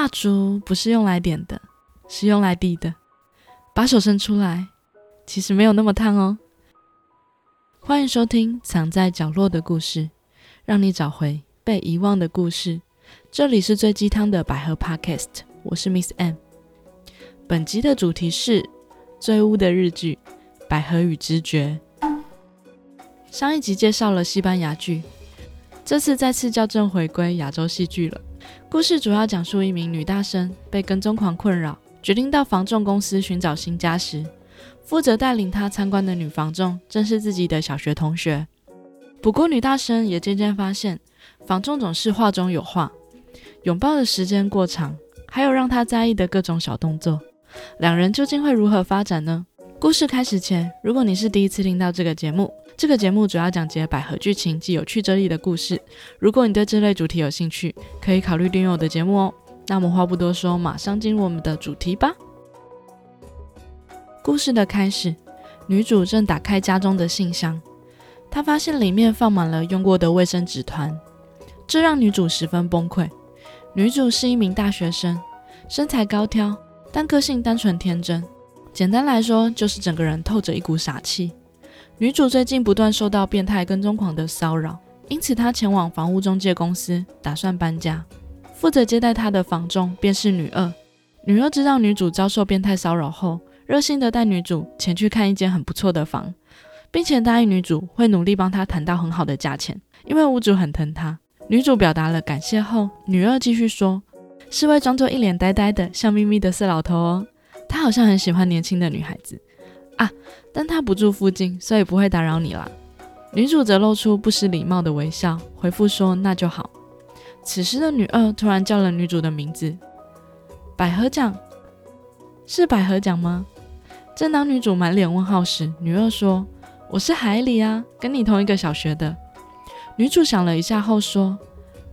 蜡烛不是用来点的，是用来递的。把手伸出来，其实没有那么烫哦。欢迎收听《藏在角落的故事》，让你找回被遗忘的故事。这里是最鸡汤的百合 Podcast，我是 Miss M。本集的主题是最污的日剧《百合与知觉》。上一集介绍了西班牙剧，这次再次校正回归亚洲戏剧了。故事主要讲述一名女大生被跟踪狂困扰，决定到房仲公司寻找新家时，负责带领她参观的女房仲正是自己的小学同学。不过女大生也渐渐发现，房仲总是话中有话，拥抱的时间过长，还有让她在意的各种小动作。两人究竟会如何发展呢？故事开始前，如果你是第一次听到这个节目，这个节目主要讲解百合剧情及有趣哲理的故事。如果你对这类主题有兴趣，可以考虑订阅我的节目哦。那么话不多说，马上进入我们的主题吧。故事的开始，女主正打开家中的信箱，她发现里面放满了用过的卫生纸团，这让女主十分崩溃。女主是一名大学生，身材高挑，但个性单纯天真。简单来说，就是整个人透着一股傻气。女主最近不断受到变态跟踪狂的骚扰，因此她前往房屋中介公司，打算搬家。负责接待她的房中便是女二。女二知道女主遭受变态骚扰后，热心的带女主前去看一间很不错的房，并且答应女主会努力帮她谈到很好的价钱，因为屋主很疼她。女主表达了感谢后，女二继续说：“是位装作一脸呆呆的、笑眯眯的色老头哦，他好像很喜欢年轻的女孩子。”啊！但他不住附近，所以不会打扰你啦。女主则露出不失礼貌的微笑，回复说：“那就好。”此时的女二突然叫了女主的名字：“百合奖，是百合奖吗？”正当女主满脸问号时，女二说：“我是海里啊，跟你同一个小学的。”女主想了一下后说：“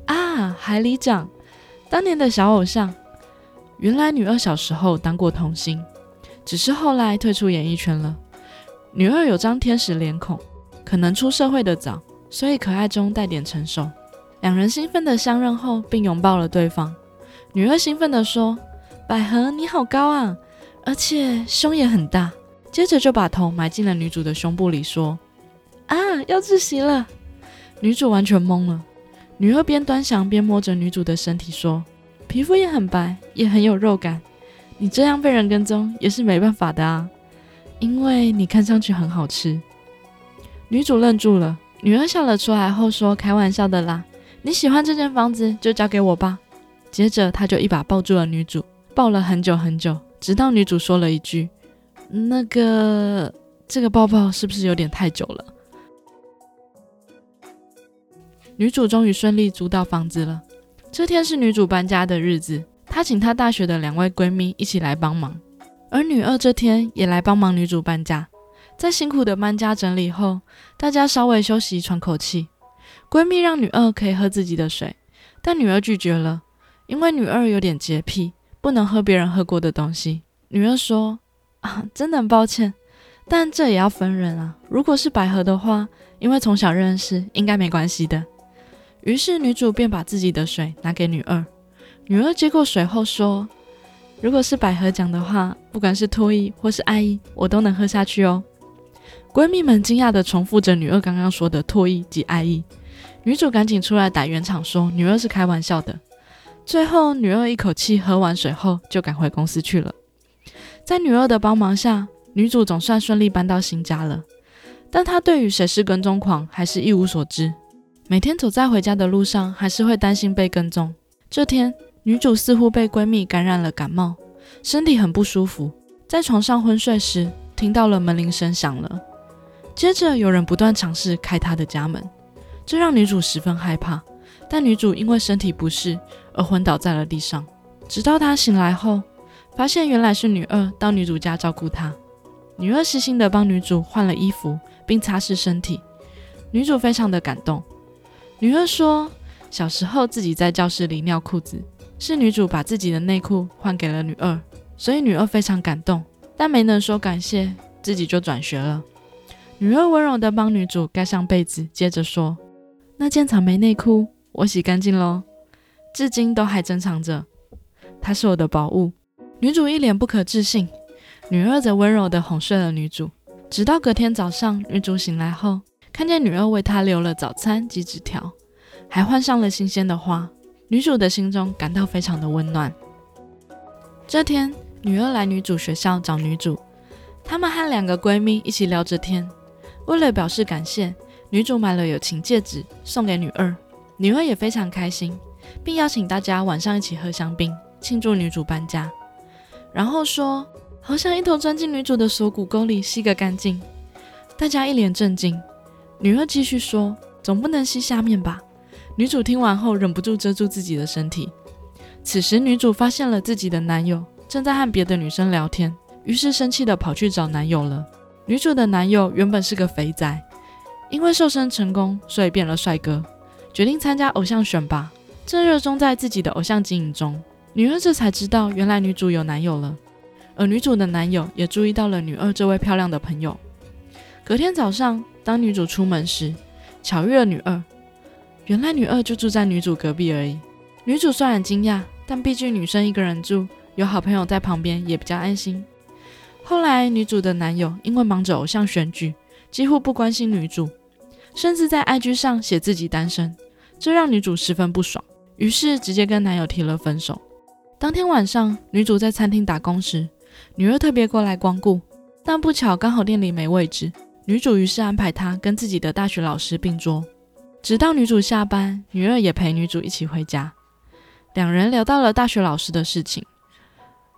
啊，海里奖，当年的小偶像。原来女二小时候当过童星。”只是后来退出演艺圈了。女二有张天使脸孔，可能出社会的早，所以可爱中带点成熟。两人兴奋的相认后，并拥抱了对方。女二兴奋地说：“百合，你好高啊，而且胸也很大。”接着就把头埋进了女主的胸部里，说：“啊，要窒息了！”女主完全懵了。女二边端详边摸着女主的身体说：“皮肤也很白，也很有肉感。”你这样被人跟踪也是没办法的啊，因为你看上去很好吃。女主愣住了，女儿笑了出来后说：“开玩笑的啦，你喜欢这间房子就交给我吧。”接着他就一把抱住了女主，抱了很久很久，直到女主说了一句：“那个，这个抱抱是不是有点太久了？”女主终于顺利租到房子了。这天是女主搬家的日子。她请她大学的两位闺蜜一起来帮忙，而女二这天也来帮忙女主搬家。在辛苦的搬家整理后，大家稍微休息喘口气。闺蜜让女二可以喝自己的水，但女二拒绝了，因为女二有点洁癖，不能喝别人喝过的东西。女二说：“啊，真的很抱歉，但这也要分人啊。如果是百合的话，因为从小认识，应该没关系的。”于是女主便把自己的水拿给女二。女二接过水后说：“如果是百合奖的话，不管是脱衣或是爱意，我都能喝下去哦。”闺蜜们惊讶地重复着女二刚刚说的脱衣及爱意。女主赶紧出来打圆场，说女二是开玩笑的。最后，女二一口气喝完水后就赶回公司去了。在女二的帮忙下，女主总算顺利搬到新家了。但她对于谁是跟踪狂还是一无所知。每天走在回家的路上，还是会担心被跟踪。这天。女主似乎被闺蜜感染了感冒，身体很不舒服，在床上昏睡时，听到了门铃声响了。接着有人不断尝试开她的家门，这让女主十分害怕。但女主因为身体不适而昏倒在了地上。直到她醒来后，发现原来是女二到女主家照顾她。女二细心的帮女主换了衣服，并擦拭身体。女主非常的感动。女二说，小时候自己在教室里尿裤子。是女主把自己的内裤换给了女二，所以女二非常感动，但没能说感谢，自己就转学了。女二温柔地帮女主盖上被子，接着说：“那件草莓内裤我洗干净喽，至今都还珍藏着。”它是我的宝物。女主一脸不可置信，女二则温柔地哄睡了女主。直到隔天早上，女主醒来后，看见女二为她留了早餐及纸条，还换上了新鲜的花，女主的心中感到非常的温暖。这天，女二来女主学校找女主，她们和两个闺蜜一起聊着天。为了表示感谢，女主买了友情戒指送给女二，女二也非常开心，并邀请大家晚上一起喝香槟庆祝女主搬家。然后说：“好想一头钻进女主的锁骨沟里吸个干净。”大家一脸震惊。女二继续说：“总不能吸下面吧？”女主听完后忍不住遮住自己的身体。此时，女主发现了自己的男友正在和别的女生聊天，于是生气的跑去找男友了。女主的男友原本是个肥仔，因为瘦身成功，所以变了帅哥，决定参加偶像选拔，正热衷在自己的偶像经营中。女二这才知道，原来女主有男友了，而女主的男友也注意到了女二这位漂亮的朋友。隔天早上，当女主出门时，巧遇了女二。原来女二就住在女主隔壁而已。女主虽然惊讶，但毕竟女生一个人住，有好朋友在旁边也比较安心。后来，女主的男友因为忙着偶像选举，几乎不关心女主，甚至在 IG 上写自己单身，这让女主十分不爽，于是直接跟男友提了分手。当天晚上，女主在餐厅打工时，女二特别过来光顾，但不巧刚好店里没位置，女主于是安排她跟自己的大学老师并桌。直到女主下班，女二也陪女主一起回家，两人聊到了大学老师的事情。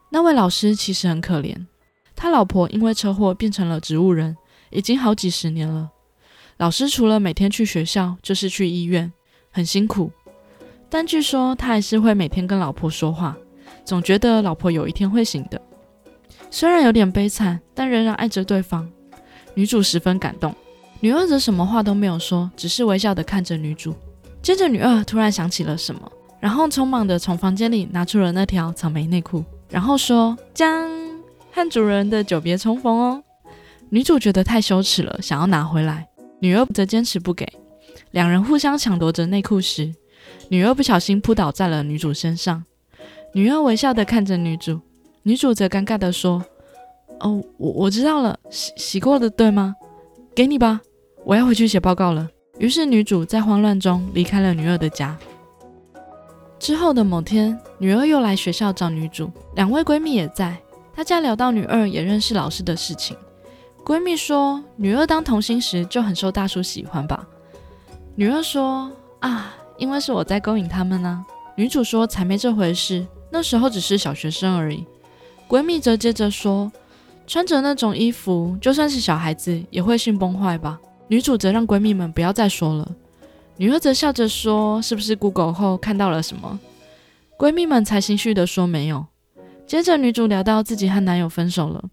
那位老师其实很可怜，他老婆因为车祸变成了植物人，已经好几十年了。老师除了每天去学校，就是去医院，很辛苦。但据说他还是会每天跟老婆说话。总觉得老婆有一天会醒的，虽然有点悲惨，但仍然爱着对方。女主十分感动，女二则什么话都没有说，只是微笑的看着女主。接着，女二突然想起了什么，然后匆忙的从房间里拿出了那条草莓内裤，然后说：“将和主人的久别重逢哦。”女主觉得太羞耻了，想要拿回来，女二则坚持不给。两人互相抢夺着内裤时，女二不小心扑倒在了女主身上。女二微笑的看着女主，女主则尴尬的说：“哦，我我知道了，洗洗过的对吗？给你吧，我要回去写报告了。”于是女主在慌乱中离开了女二的家。之后的某天，女二又来学校找女主，两位闺蜜也在。大家聊到女二也认识老师的事情，闺蜜说女二当童星时就很受大叔喜欢吧。女二说：“啊，因为是我在勾引他们呢。”女主说：“才没这回事。”那时候只是小学生而已。闺蜜则接着说：“穿着那种衣服，就算是小孩子也会性崩坏吧？”女主则让闺蜜们不要再说了。女二则笑着说：“是不是 Google 后看到了什么？”闺蜜们才心虚的说：“没有。”接着女主聊到自己和男友分手了。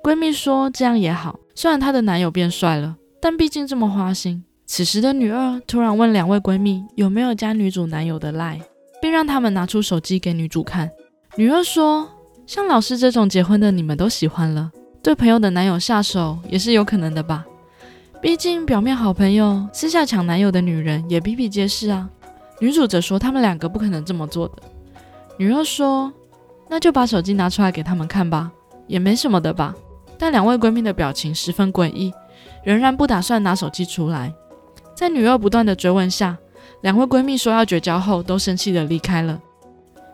闺蜜说：“这样也好，虽然她的男友变帅了，但毕竟这么花心。”此时的女二突然问两位闺蜜有没有加女主男友的 line。并让他们拿出手机给女主看。女二说：“像老师这种结婚的，你们都喜欢了，对朋友的男友下手也是有可能的吧？毕竟表面好朋友，私下抢男友的女人也比比皆是啊。”女主则说：“他们两个不可能这么做的。”女二说：“那就把手机拿出来给他们看吧，也没什么的吧。”但两位闺蜜的表情十分诡异，仍然不打算拿手机出来。在女二不断的追问下，两位闺蜜说要绝交后，都生气的离开了。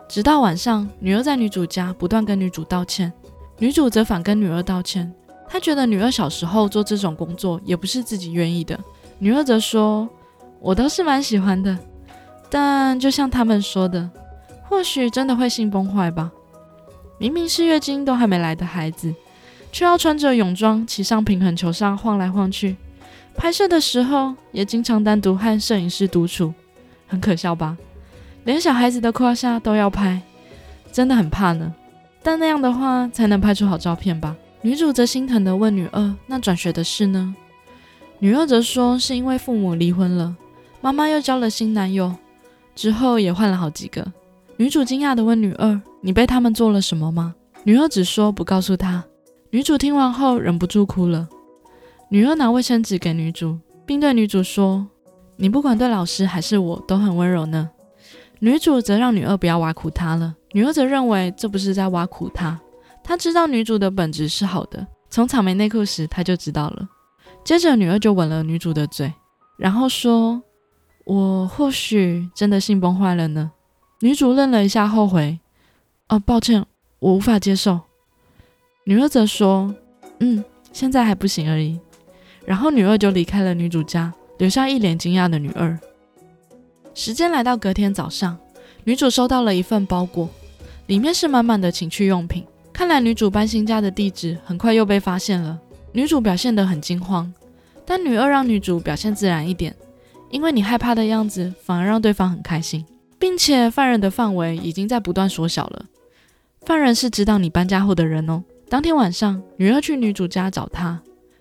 直到晚上，女二在女主家不断跟女主道歉，女主则反跟女儿道歉。她觉得女儿小时候做这种工作也不是自己愿意的。女儿则说：“我倒是蛮喜欢的，但就像他们说的，或许真的会性崩坏吧。明明是月经都还没来的孩子，却要穿着泳装骑上平衡球上晃来晃去。拍摄的时候也经常单独和摄影师独处。”很可笑吧？连小孩子的胯下都要拍，真的很怕呢。但那样的话才能拍出好照片吧？女主则心疼的问女二：“那转学的事呢？”女二则说：“是因为父母离婚了，妈妈又交了新男友，之后也换了好几个。”女主惊讶的问女二：“你被他们做了什么吗？”女二只说不告诉她。女主听完后忍不住哭了。女二拿卫生纸给女主，并对女主说。你不管对老师还是我都很温柔呢。女主则让女二不要挖苦她了，女二则认为这不是在挖苦她，她知道女主的本质是好的，从草莓内裤时她就知道了。接着女二就吻了女主的嘴，然后说：“我或许真的性崩坏了呢。”女主愣了一下，后悔：“哦，抱歉，我无法接受。”女二则说：“嗯，现在还不行而已。”然后女二就离开了女主家，留下一脸惊讶的女二。时间来到隔天早上，女主收到了一份包裹，里面是满满的情趣用品。看来女主搬新家的地址很快又被发现了。女主表现得很惊慌，但女二让女主表现自然一点，因为你害怕的样子反而让对方很开心，并且犯人的范围已经在不断缩小了。犯人是知道你搬家后的人哦。当天晚上，女二去女主家找她，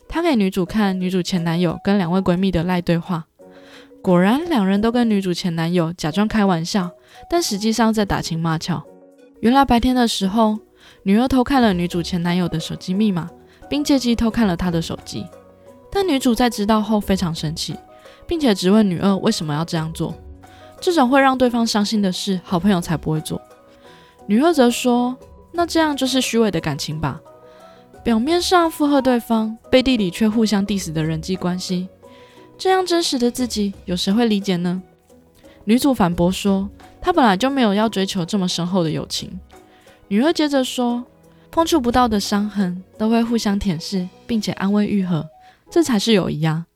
她给女主看女主前男友跟两位闺蜜的赖对话。果然，两人都跟女主前男友假装开玩笑，但实际上在打情骂俏。原来白天的时候，女二偷看了女主前男友的手机密码，并借机偷看了他的手机。但女主在知道后非常生气，并且质问女二为什么要这样做。这种会让对方伤心的事，好朋友才不会做。女二则说：“那这样就是虚伪的感情吧？表面上附和对方，背地里却互相 diss 的人际关系。”这样真实的自己，有谁会理解呢？女主反驳说：“他本来就没有要追求这么深厚的友情。”女二接着说：“碰触不到的伤痕，都会互相舔舐，并且安慰愈合，这才是友谊啊。”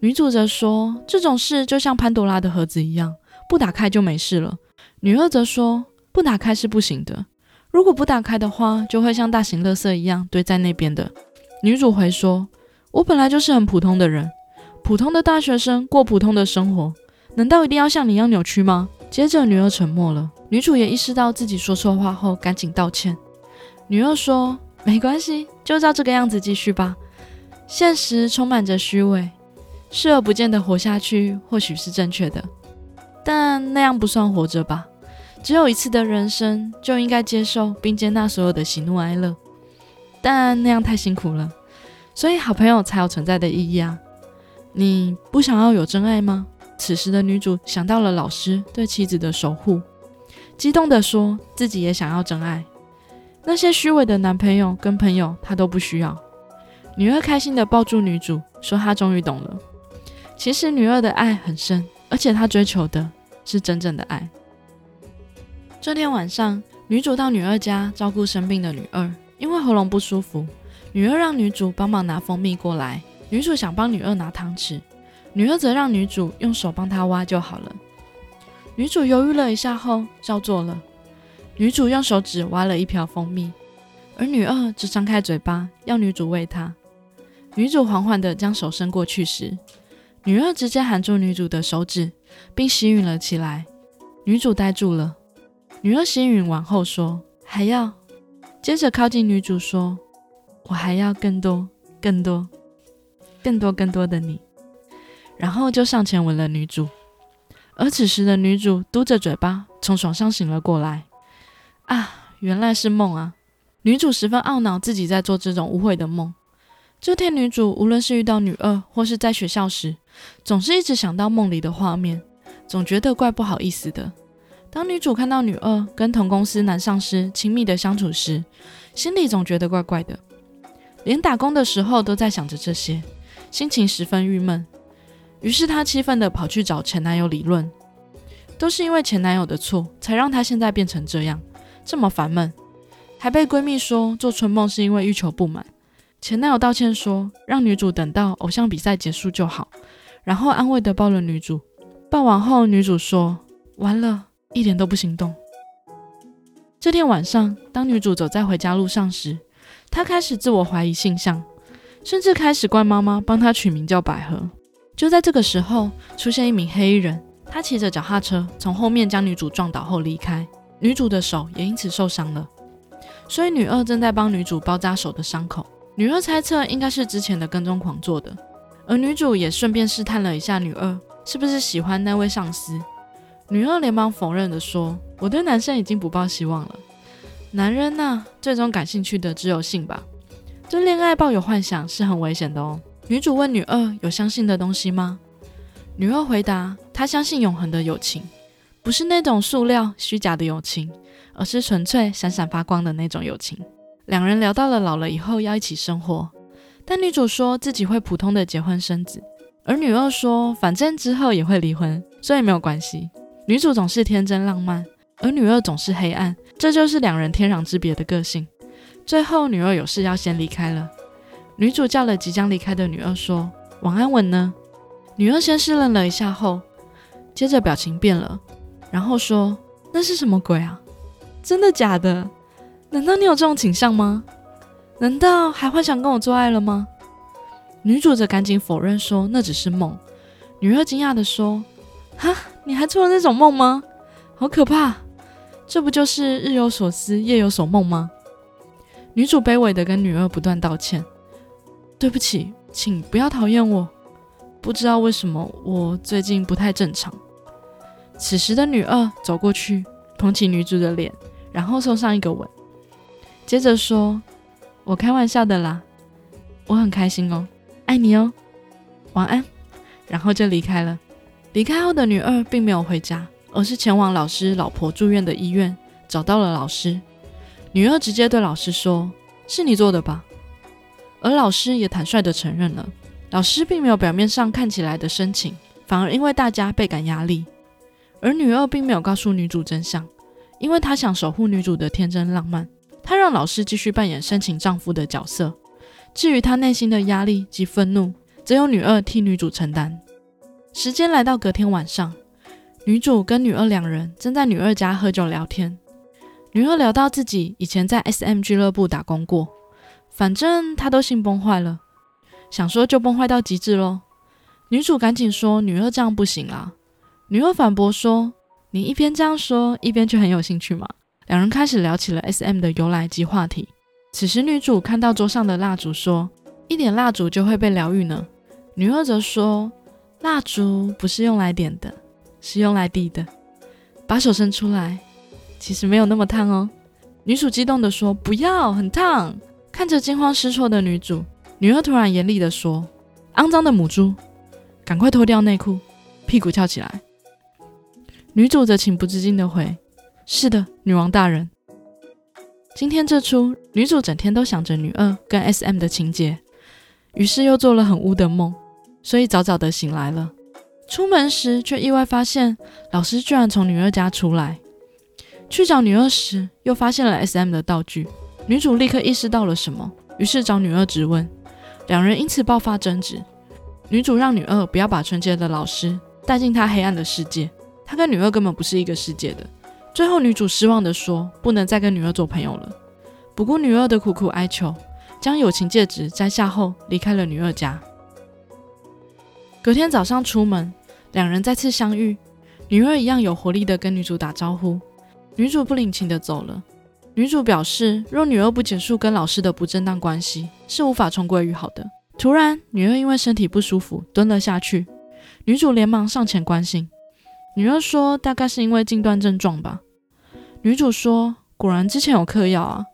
女主则说：“这种事就像潘多拉的盒子一样，不打开就没事了。”女二则说：“不打开是不行的，如果不打开的话，就会像大型垃圾一样堆在那边的。”女主回说：“我本来就是很普通的人。”普通的大学生过普通的生活，难道一定要像你一样扭曲吗？接着，女二沉默了。女主也意识到自己说错话后，赶紧道歉。女二说：“没关系，就照这个样子继续吧。现实充满着虚伪，视而不见的活下去或许是正确的，但那样不算活着吧？只有一次的人生，就应该接受并接纳所有的喜怒哀乐，但那样太辛苦了，所以好朋友才有存在的意义啊。”你不想要有真爱吗？此时的女主想到了老师对妻子的守护，激动地说自己也想要真爱。那些虚伪的男朋友跟朋友，她都不需要。女二开心地抱住女主，说她终于懂了。其实女二的爱很深，而且她追求的是真正的爱。这天晚上，女主到女二家照顾生病的女二，因为喉咙不舒服，女二让女主帮忙拿蜂蜜过来。女主想帮女二拿汤匙，女二则让女主用手帮她挖就好了。女主犹豫了一下后照做了。女主用手指挖了一瓢蜂蜜，而女二则张开嘴巴要女主喂她。女主缓缓地将手伸过去时，女二直接含住女主的手指，并吸吮了起来。女主呆住了。女二吸吮完后说：“还要。”接着靠近女主说：“我还要更多，更多。”更多更多的你，然后就上前吻了女主。而此时的女主嘟着嘴巴从床上醒了过来。啊，原来是梦啊！女主十分懊恼自己在做这种污秽的梦。这天，女主无论是遇到女二或是在学校时，总是一直想到梦里的画面，总觉得怪不好意思的。当女主看到女二跟同公司男上司亲密的相处时，心里总觉得怪怪的，连打工的时候都在想着这些。心情十分郁闷，于是她气愤地跑去找前男友理论，都是因为前男友的错，才让她现在变成这样，这么烦闷，还被闺蜜说做春梦是因为欲求不满。前男友道歉说，让女主等到偶像比赛结束就好，然后安慰地抱了女主。抱完后，女主说完了，一点都不心动。这天晚上，当女主走在回家路上时，她开始自我怀疑性向。甚至开始怪妈妈帮她取名叫百合。就在这个时候，出现一名黑衣人，他骑着脚踏车从后面将女主撞倒后离开，女主的手也因此受伤了。所以女二正在帮女主包扎手的伤口。女二猜测应该是之前的跟踪狂做的，而女主也顺便试探了一下女二是不是喜欢那位上司。女二连忙否认的说：“我对男生已经不抱希望了，男人呐，最终感兴趣的只有性吧。”对恋爱抱有幻想是很危险的哦。女主问女二有相信的东西吗？女二回答她相信永恒的友情，不是那种塑料虚假的友情，而是纯粹闪闪发光的那种友情。两人聊到了老了以后要一起生活，但女主说自己会普通的结婚生子，而女二说反正之后也会离婚，所以没有关系。女主总是天真浪漫，而女二总是黑暗，这就是两人天壤之别的个性。最后，女二有事要先离开了，女主叫了即将离开的女二说：“晚安，吻呢？”女二先是愣了一下，后接着表情变了，然后说：“那是什么鬼啊？真的假的？难道你有这种倾向吗？难道还幻想跟我做爱了吗？”女主则赶紧否认说：“那只是梦。”女二惊讶的说：“哈，你还做了那种梦吗？好可怕！这不就是日有所思，夜有所梦吗？”女主卑微的跟女二不断道歉：“对不起，请不要讨厌我。不知道为什么我最近不太正常。”此时的女二走过去，捧起女主的脸，然后送上一个吻，接着说：“我开玩笑的啦，我很开心哦，爱你哦，晚安。”然后就离开了。离开后的女二并没有回家，而是前往老师老婆住院的医院，找到了老师。女二直接对老师说：“是你做的吧？”而老师也坦率地承认了。老师并没有表面上看起来的深情，反而因为大家倍感压力。而女二并没有告诉女主真相，因为她想守护女主的天真浪漫。她让老师继续扮演深情丈夫的角色。至于她内心的压力及愤怒，则由女二替女主承担。时间来到隔天晚上，女主跟女二两人正在女二家喝酒聊天。女二聊到自己以前在 S.M 俱乐部打工过，反正她都性崩坏了，想说就崩坏到极致喽。女主赶紧说：“女二这样不行啊！”女二反驳说：“你一边这样说，一边就很有兴趣嘛。”两人开始聊起了 S.M 的由来及话题。此时，女主看到桌上的蜡烛，说：“一点蜡烛就会被疗愈呢。”女二则说：“蜡烛不是用来点的，是用来滴的。”把手伸出来。其实没有那么烫哦，女主激动地说：“不要，很烫！”看着惊慌失措的女主，女二突然严厉地说：“肮脏的母猪，赶快脱掉内裤，屁股翘起来！”女主则情不自禁地回：“是的，女王大人。”今天这出，女主整天都想着女二跟 S.M 的情节，于是又做了很污的梦，所以早早的醒来了。出门时却意外发现，老师居然从女二家出来。去找女二时，又发现了 S.M 的道具。女主立刻意识到了什么，于是找女二质问，两人因此爆发争执。女主让女二不要把纯洁的老师带进她黑暗的世界，她跟女二根本不是一个世界的。最后，女主失望地说：“不能再跟女二做朋友了。”不顾女二的苦苦哀求，将友情戒指摘下后离开了女二家。隔天早上出门，两人再次相遇，女二一样有活力地跟女主打招呼。女主不领情的走了。女主表示，若女二不结束跟老师的不正当关系，是无法重归于好的。突然，女二因为身体不舒服蹲了下去，女主连忙上前关心。女二说：“大概是因为禁断症状吧。”女主说：“果然之前有嗑药啊。”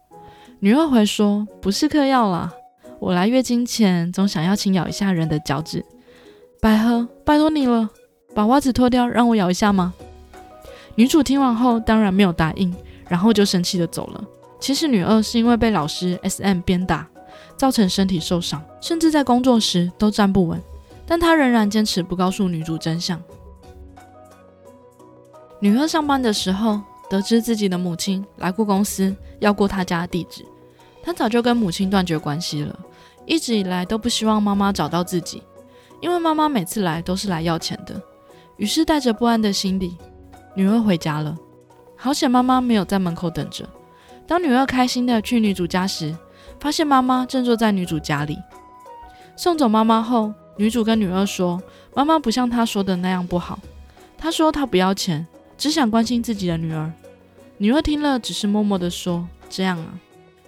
女二回说：“不是嗑药啦，我来月经前总想要轻咬一下人的脚趾。百合，拜托你了，把袜子脱掉，让我咬一下吗？”女主听完后当然没有答应，然后就生气的走了。其实女二是因为被老师 S.M 鞭打，造成身体受伤，甚至在工作时都站不稳，但她仍然坚持不告诉女主真相。女二上班的时候，得知自己的母亲来过公司，要过她家的地址。她早就跟母亲断绝关系了，一直以来都不希望妈妈找到自己，因为妈妈每次来都是来要钱的。于是带着不安的心理。女儿回家了，好险妈妈没有在门口等着。当女儿开心的去女主家时，发现妈妈正坐在女主家里。送走妈妈后，女主跟女儿说：“妈妈不像她说的那样不好。她说她不要钱，只想关心自己的女儿。”女儿听了，只是默默的说：“这样啊。”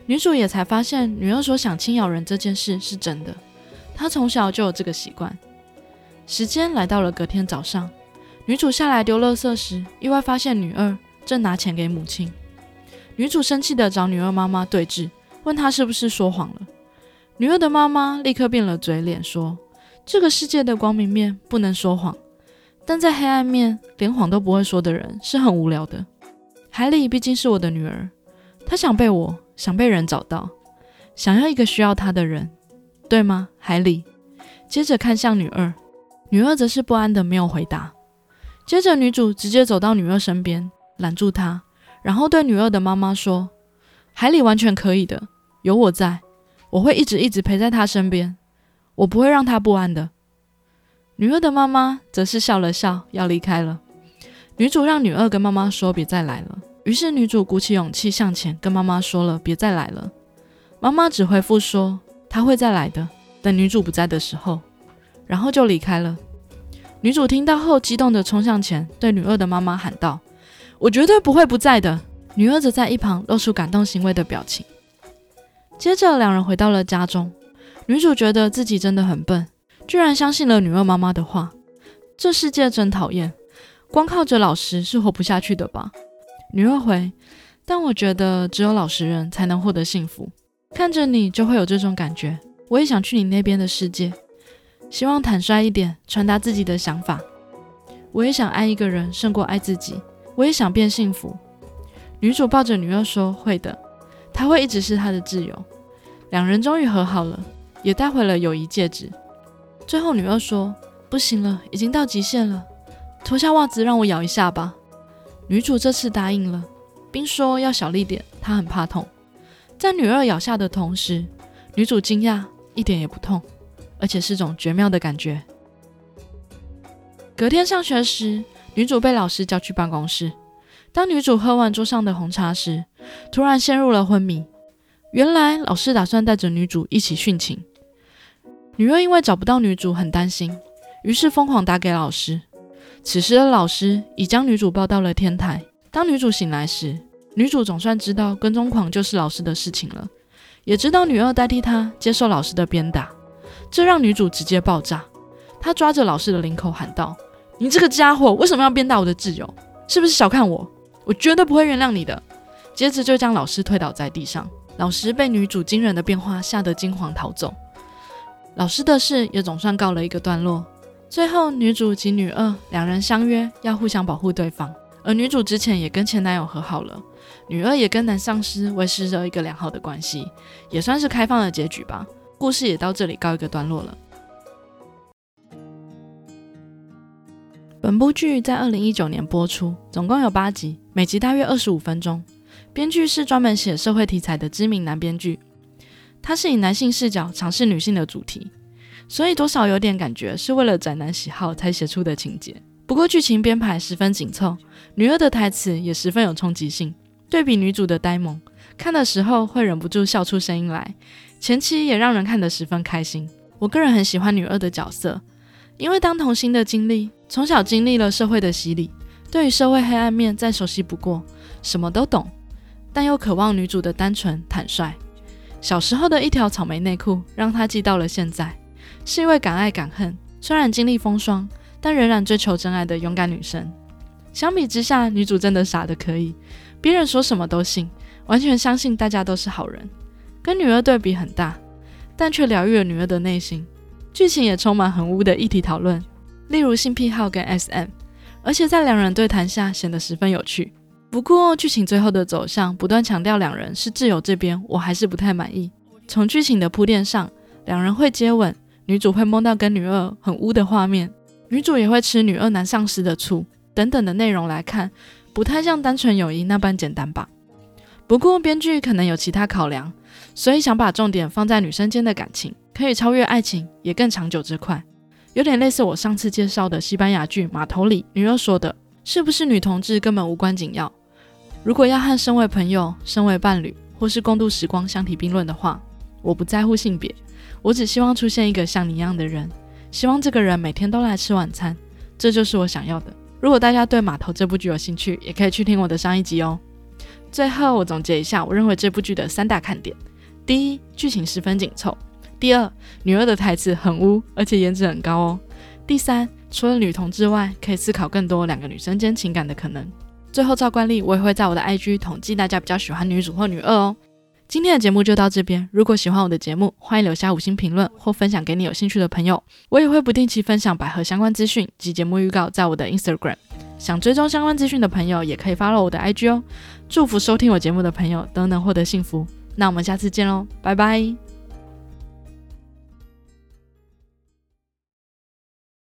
女主也才发现，女儿说想轻咬人这件事是真的。她从小就有这个习惯。时间来到了隔天早上。女主下来丢垃圾时，意外发现女二正拿钱给母亲。女主生气地找女二妈妈对峙，问她是不是说谎了。女二的妈妈立刻变了嘴脸，说：“这个世界的光明面不能说谎。但在黑暗面连谎都不会说的人是很无聊的。海里毕竟是我的女儿，她想被我想被人找到，想要一个需要她的人，对吗？海里接着看向女二，女二则是不安的没有回答。接着女主直接走到女二身边，拦住她，然后对女二的妈妈说：“海里完全可以的，有我在，我会一直一直陪在她身边，我不会让她不安的。”女二的妈妈则是笑了笑，要离开了。女主让女二跟妈妈说别再来了。于是女主鼓起勇气向前跟妈妈说了别再来了。妈妈只回复说她会再来的，等女主不在的时候，然后就离开了。女主听到后激动地冲向前，对女二的妈妈喊道：“我绝对不会不在的。”女儿则在一旁露出感动欣慰的表情。接着两人回到了家中，女主觉得自己真的很笨，居然相信了女二妈妈的话。这世界真讨厌。光靠着老实是活不下去的吧？女二回，但我觉得只有老实人才能获得幸福。看着你就会有这种感觉。我也想去你那边的世界，希望坦率一点，传达自己的想法。我也想爱一个人胜过爱自己。我也想变幸福。女主抱着女二说：“会的，他会一直是她的挚友。”两人终于和好了，也带回了友谊戒指。最后女二说：“不行了，已经到极限了。”脱下袜子让我咬一下吧。女主这次答应了，并说要小力点，她很怕痛。在女二咬下的同时，女主惊讶一点也不痛，而且是种绝妙的感觉。隔天上学时，女主被老师叫去办公室。当女主喝完桌上的红茶时，突然陷入了昏迷。原来老师打算带着女主一起殉情。女二因为找不到女主，很担心，于是疯狂打给老师。此时的老师已将女主抱到了天台。当女主醒来时，女主总算知道跟踪狂就是老师的事情了，也知道女二代替她接受老师的鞭打，这让女主直接爆炸。她抓着老师的领口喊道：“你这个家伙为什么要鞭打我的挚友？是不是小看我？我绝对不会原谅你的！”接着就将老师推倒在地上。老师被女主惊人的变化吓得惊慌逃走。老师的事也总算告了一个段落。最后，女主及女二两人相约要互相保护对方，而女主之前也跟前男友和好了，女二也跟男上司维持着一个良好的关系，也算是开放的结局吧。故事也到这里告一个段落了。本部剧在二零一九年播出，总共有八集，每集大约二十五分钟。编剧是专门写社会题材的知名男编剧，他是以男性视角尝试女性的主题。所以多少有点感觉是为了宅男喜好才写出的情节。不过剧情编排十分紧凑，女二的台词也十分有冲击性。对比女主的呆萌，看的时候会忍不住笑出声音来。前期也让人看得十分开心。我个人很喜欢女二的角色，因为当童星的经历，从小经历了社会的洗礼，对于社会黑暗面再熟悉不过，什么都懂，但又渴望女主的单纯坦率。小时候的一条草莓内裤，让她记到了现在。是一位敢爱敢恨，虽然经历风霜，但仍然追求真爱的勇敢女生。相比之下，女主真的傻的可以，别人说什么都信，完全相信大家都是好人。跟女儿对比很大，但却疗愈了女儿的内心。剧情也充满很污的议题讨论，例如性癖好跟 SM，而且在两人对谈下显得十分有趣。不过剧情最后的走向不断强调两人是挚友这边，我还是不太满意。从剧情的铺垫上，两人会接吻。女主会梦到跟女二很污的画面，女主也会吃女二男上司的醋等等的内容来看，不太像单纯友谊那般简单吧。不过编剧可能有其他考量，所以想把重点放在女生间的感情，可以超越爱情，也更长久这块，有点类似我上次介绍的西班牙剧《码头》里女二说的，是不是女同志根本无关紧要？如果要和身为朋友、身为伴侣或是共度时光相提并论的话，我不在乎性别。我只希望出现一个像你一样的人，希望这个人每天都来吃晚餐，这就是我想要的。如果大家对《码头》这部剧有兴趣，也可以去听我的上一集哦。最后，我总结一下我认为这部剧的三大看点：第一，剧情十分紧凑；第二，女二的台词很污，而且颜值很高哦；第三，除了女同之外，可以思考更多两个女生间情感的可能。最后，照惯例，我也会在我的 IG 统计大家比较喜欢女主或女二哦。今天的节目就到这边。如果喜欢我的节目，欢迎留下五星评论或分享给你有兴趣的朋友。我也会不定期分享百合相关资讯及节目预告在我的 Instagram。想追踪相关资讯的朋友，也可以 follow 我的 IG 哦。祝福收听我节目的朋友都能获得幸福。那我们下次见喽，拜拜。